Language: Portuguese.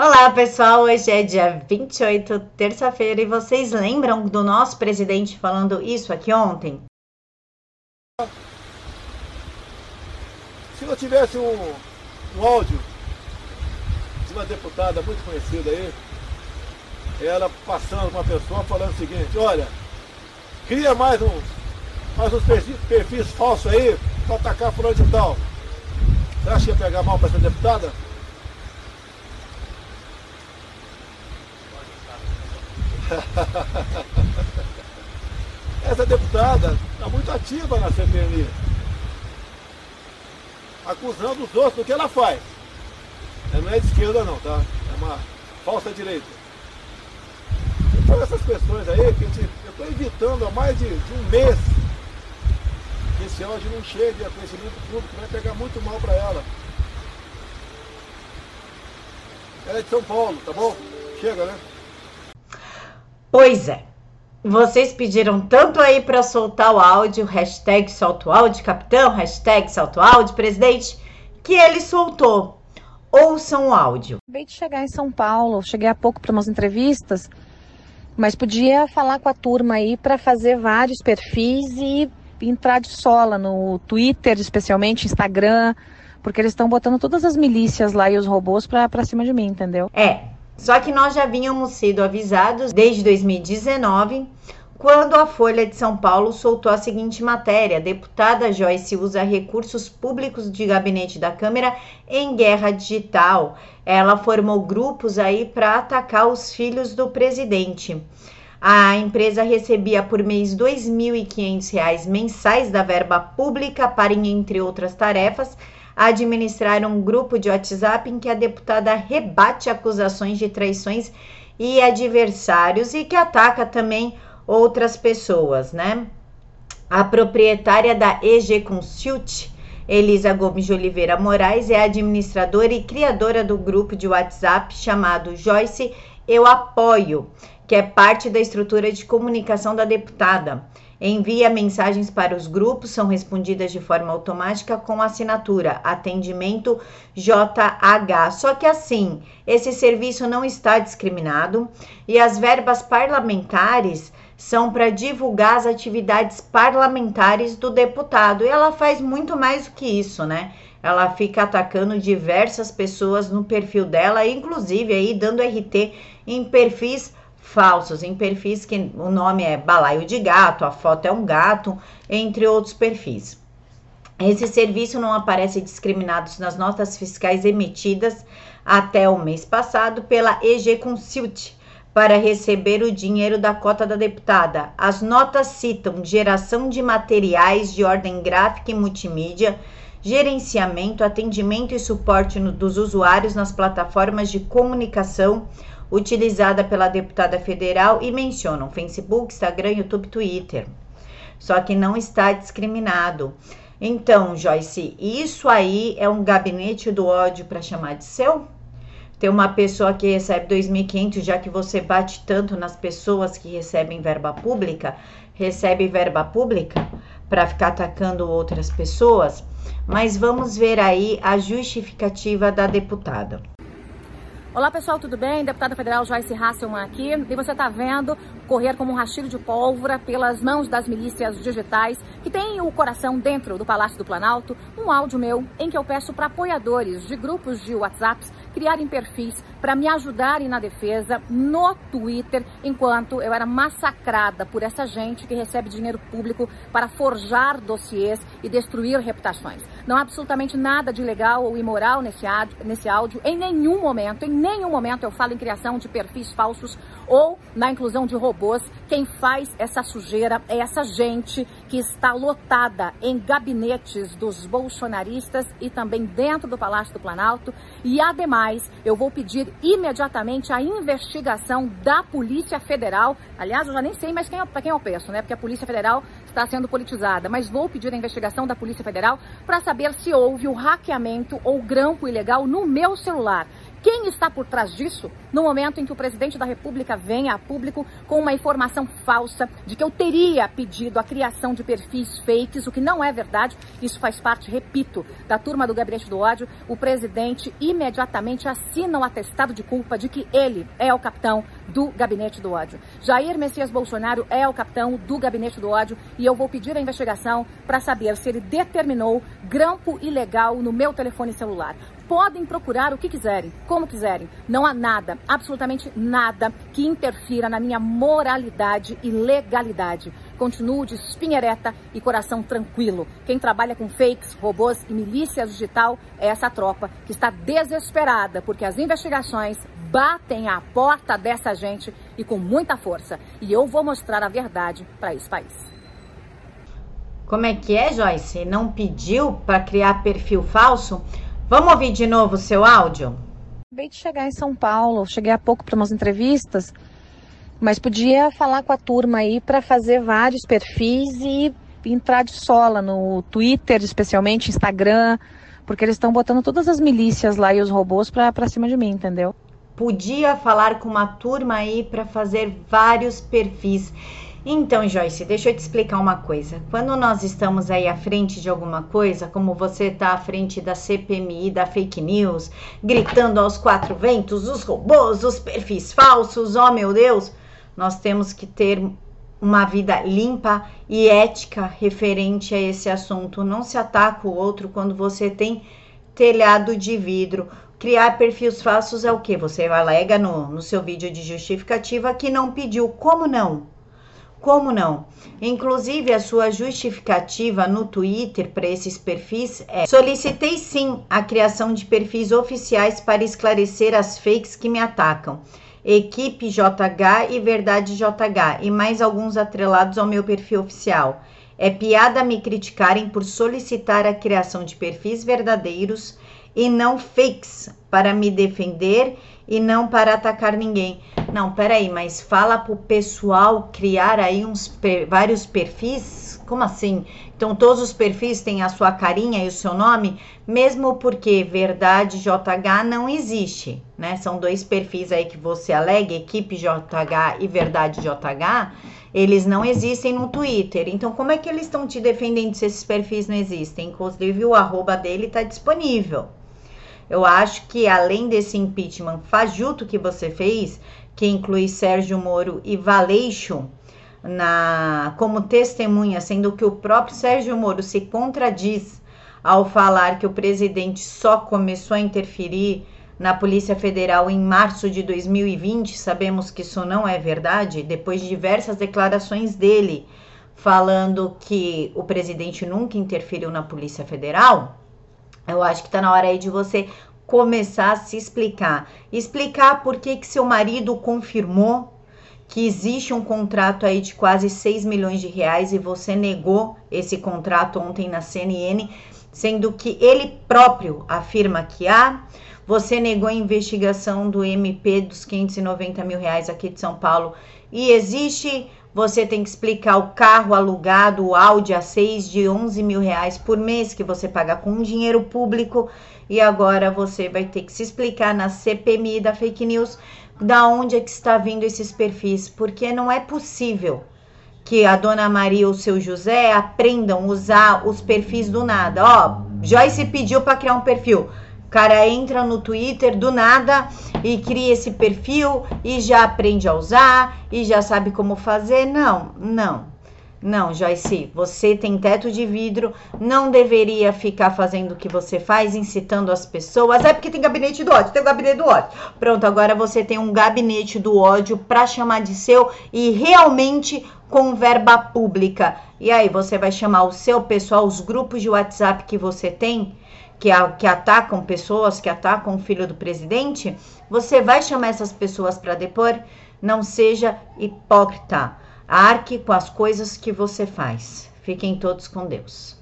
Olá pessoal, hoje é dia 28, terça-feira, e vocês lembram do nosso presidente falando isso aqui ontem? Se eu tivesse um, um áudio de uma deputada muito conhecida aí, ela passando uma pessoa falando o seguinte, olha, cria mais uns, mais uns perfis, perfis falsos aí para atacar fulano de tal. Você acha que ia pegar mal para essa deputada? Essa deputada está muito ativa na CPMI, acusando os outros do que ela faz. Ela não é de esquerda não, tá? É uma falsa direita. Então essas pessoas aí, que eu estou evitando há mais de, de um mês que esse áudio não chegue a conhecimento público, vai pegar muito mal para ela. Ela é de São Paulo, tá bom? Chega, né? Pois é. Vocês pediram tanto aí para soltar o áudio, hashtag solta o áudio, capitão, hashtag solta o áudio, presidente, que ele soltou. Ouçam o áudio. Acabei de chegar em São Paulo, cheguei há pouco para umas entrevistas, mas podia falar com a turma aí para fazer vários perfis e entrar de sola no Twitter, especialmente Instagram, porque eles estão botando todas as milícias lá e os robôs para cima de mim, entendeu? É, só que nós já vínhamos sido avisados desde 2019, quando a Folha de São Paulo soltou a seguinte matéria: Deputada Joyce usa recursos públicos de gabinete da Câmara em guerra digital. Ela formou grupos aí para atacar os filhos do presidente. A empresa recebia por mês R$ 2.500 mensais da verba pública para, entre outras tarefas, administrar um grupo de WhatsApp em que a deputada rebate acusações de traições e adversários e que ataca também outras pessoas, né? A proprietária da EG Consult, Elisa Gomes de Oliveira Moraes, é administradora e criadora do grupo de WhatsApp chamado Joyce Eu Apoio, que é parte da estrutura de comunicação da deputada envia mensagens para os grupos, são respondidas de forma automática com assinatura atendimento JH. Só que assim, esse serviço não está discriminado e as verbas parlamentares são para divulgar as atividades parlamentares do deputado. E ela faz muito mais do que isso, né? Ela fica atacando diversas pessoas no perfil dela, inclusive aí dando RT em perfis falsos em perfis que o nome é balaio de gato, a foto é um gato, entre outros perfis. Esse serviço não aparece discriminado nas notas fiscais emitidas até o mês passado pela EG Consult para receber o dinheiro da cota da deputada. As notas citam geração de materiais de ordem gráfica e multimídia, gerenciamento, atendimento e suporte no, dos usuários nas plataformas de comunicação utilizada pela deputada federal e mencionam Facebook, Instagram, YouTube, Twitter. Só que não está discriminado. Então, Joyce, isso aí é um gabinete do ódio para chamar de seu? Tem uma pessoa que recebe 2.500, já que você bate tanto nas pessoas que recebem verba pública, recebe verba pública para ficar atacando outras pessoas? Mas vamos ver aí a justificativa da deputada. Olá pessoal, tudo bem? Deputada Federal Joyce Hasselman aqui e você está vendo correr como um rastilho de pólvora pelas mãos das milícias digitais que têm o coração dentro do Palácio do Planalto, um áudio meu em que eu peço para apoiadores de grupos de WhatsApps criarem perfis para me ajudarem na defesa no Twitter, enquanto eu era massacrada por essa gente que recebe dinheiro público para forjar dossiês e destruir reputações. Não há absolutamente nada de ilegal ou imoral nesse áudio, nesse áudio. Em nenhum momento, em nenhum momento eu falo em criação de perfis falsos ou na inclusão de robôs. Quem faz essa sujeira é essa gente que está lotada em gabinetes dos bolsonaristas e também dentro do Palácio do Planalto. E ademais, eu vou pedir imediatamente a investigação da Polícia Federal. Aliás, eu já nem sei mais para quem eu peço, né? Porque a Polícia Federal está sendo politizada. Mas vou pedir a investigação da Polícia Federal para saber se houve o hackeamento ou grampo ilegal no meu celular Quem está por trás disso? No momento em que o presidente da República vem a público com uma informação falsa de que eu teria pedido a criação de perfis fakes, o que não é verdade. Isso faz parte, repito, da turma do gabinete do ódio. O presidente imediatamente assina o atestado de culpa de que ele é o capitão do gabinete do ódio. Jair Messias Bolsonaro é o capitão do gabinete do ódio e eu vou pedir a investigação para saber se ele determinou grampo ilegal no meu telefone celular podem procurar o que quiserem, como quiserem. Não há nada, absolutamente nada, que interfira na minha moralidade e legalidade. Continuo de espinha ereta e coração tranquilo. Quem trabalha com fakes, robôs e milícia digital é essa tropa que está desesperada porque as investigações batem à porta dessa gente e com muita força. E eu vou mostrar a verdade para esse país. Como é que é, Joyce? Não pediu para criar perfil falso? Vamos ouvir de novo o seu áudio? Acabei de chegar em São Paulo, cheguei há pouco para umas entrevistas, mas podia falar com a turma aí para fazer vários perfis e entrar de sola no Twitter, especialmente Instagram, porque eles estão botando todas as milícias lá e os robôs para cima de mim, entendeu? Podia falar com uma turma aí para fazer vários perfis. Então, Joyce, deixa eu te explicar uma coisa. Quando nós estamos aí à frente de alguma coisa, como você está à frente da CPMI, da fake news, gritando aos quatro ventos, os robôs, os perfis falsos, oh meu Deus, nós temos que ter uma vida limpa e ética referente a esse assunto. Não se ataca o outro quando você tem telhado de vidro. Criar perfis falsos é o que? Você alega no, no seu vídeo de justificativa que não pediu. Como não? Como não? Inclusive, a sua justificativa no Twitter para esses perfis é: solicitei sim a criação de perfis oficiais para esclarecer as fakes que me atacam. Equipe JH e Verdade JH e mais alguns atrelados ao meu perfil oficial. É piada me criticarem por solicitar a criação de perfis verdadeiros e não fakes para me defender e não para atacar ninguém. Não, peraí, mas fala pro pessoal criar aí uns vários perfis? Como assim? Então todos os perfis têm a sua carinha e o seu nome, mesmo porque Verdade JH não existe, né? São dois perfis aí que você alega, Equipe JH e Verdade JH, eles não existem no Twitter. Então como é que eles estão te defendendo se esses perfis não existem? Inclusive o arroba dele está disponível. Eu acho que além desse impeachment fajuto que você fez, que inclui Sérgio Moro e Valeixo na como testemunha, sendo que o próprio Sérgio Moro se contradiz ao falar que o presidente só começou a interferir na Polícia Federal em março de 2020. Sabemos que isso não é verdade, depois de diversas declarações dele falando que o presidente nunca interferiu na Polícia Federal. Eu acho que está na hora aí de você começar a se explicar. Explicar por que, que seu marido confirmou que existe um contrato aí de quase 6 milhões de reais e você negou esse contrato ontem na CNN, sendo que ele próprio afirma que há. Você negou a investigação do MP dos 590 mil reais aqui de São Paulo e existe você tem que explicar o carro alugado, o Audi A6 de 11 mil reais por mês que você paga com dinheiro público e agora você vai ter que se explicar na CPMI da fake news da onde é que está vindo esses perfis, porque não é possível que a dona Maria ou o seu José aprendam a usar os perfis do nada. Ó, Joyce pediu para criar um perfil. O cara entra no Twitter do nada e cria esse perfil e já aprende a usar e já sabe como fazer. Não, não. Não, Joyce, você tem teto de vidro, não deveria ficar fazendo o que você faz, incitando as pessoas. É porque tem gabinete do ódio, tem gabinete do ódio. Pronto, agora você tem um gabinete do ódio para chamar de seu e realmente com verba pública. E aí, você vai chamar o seu pessoal, os grupos de WhatsApp que você tem, que, a, que atacam pessoas, que atacam o filho do presidente, você vai chamar essas pessoas para depor? Não seja hipócrita. Arque com as coisas que você faz. Fiquem todos com Deus.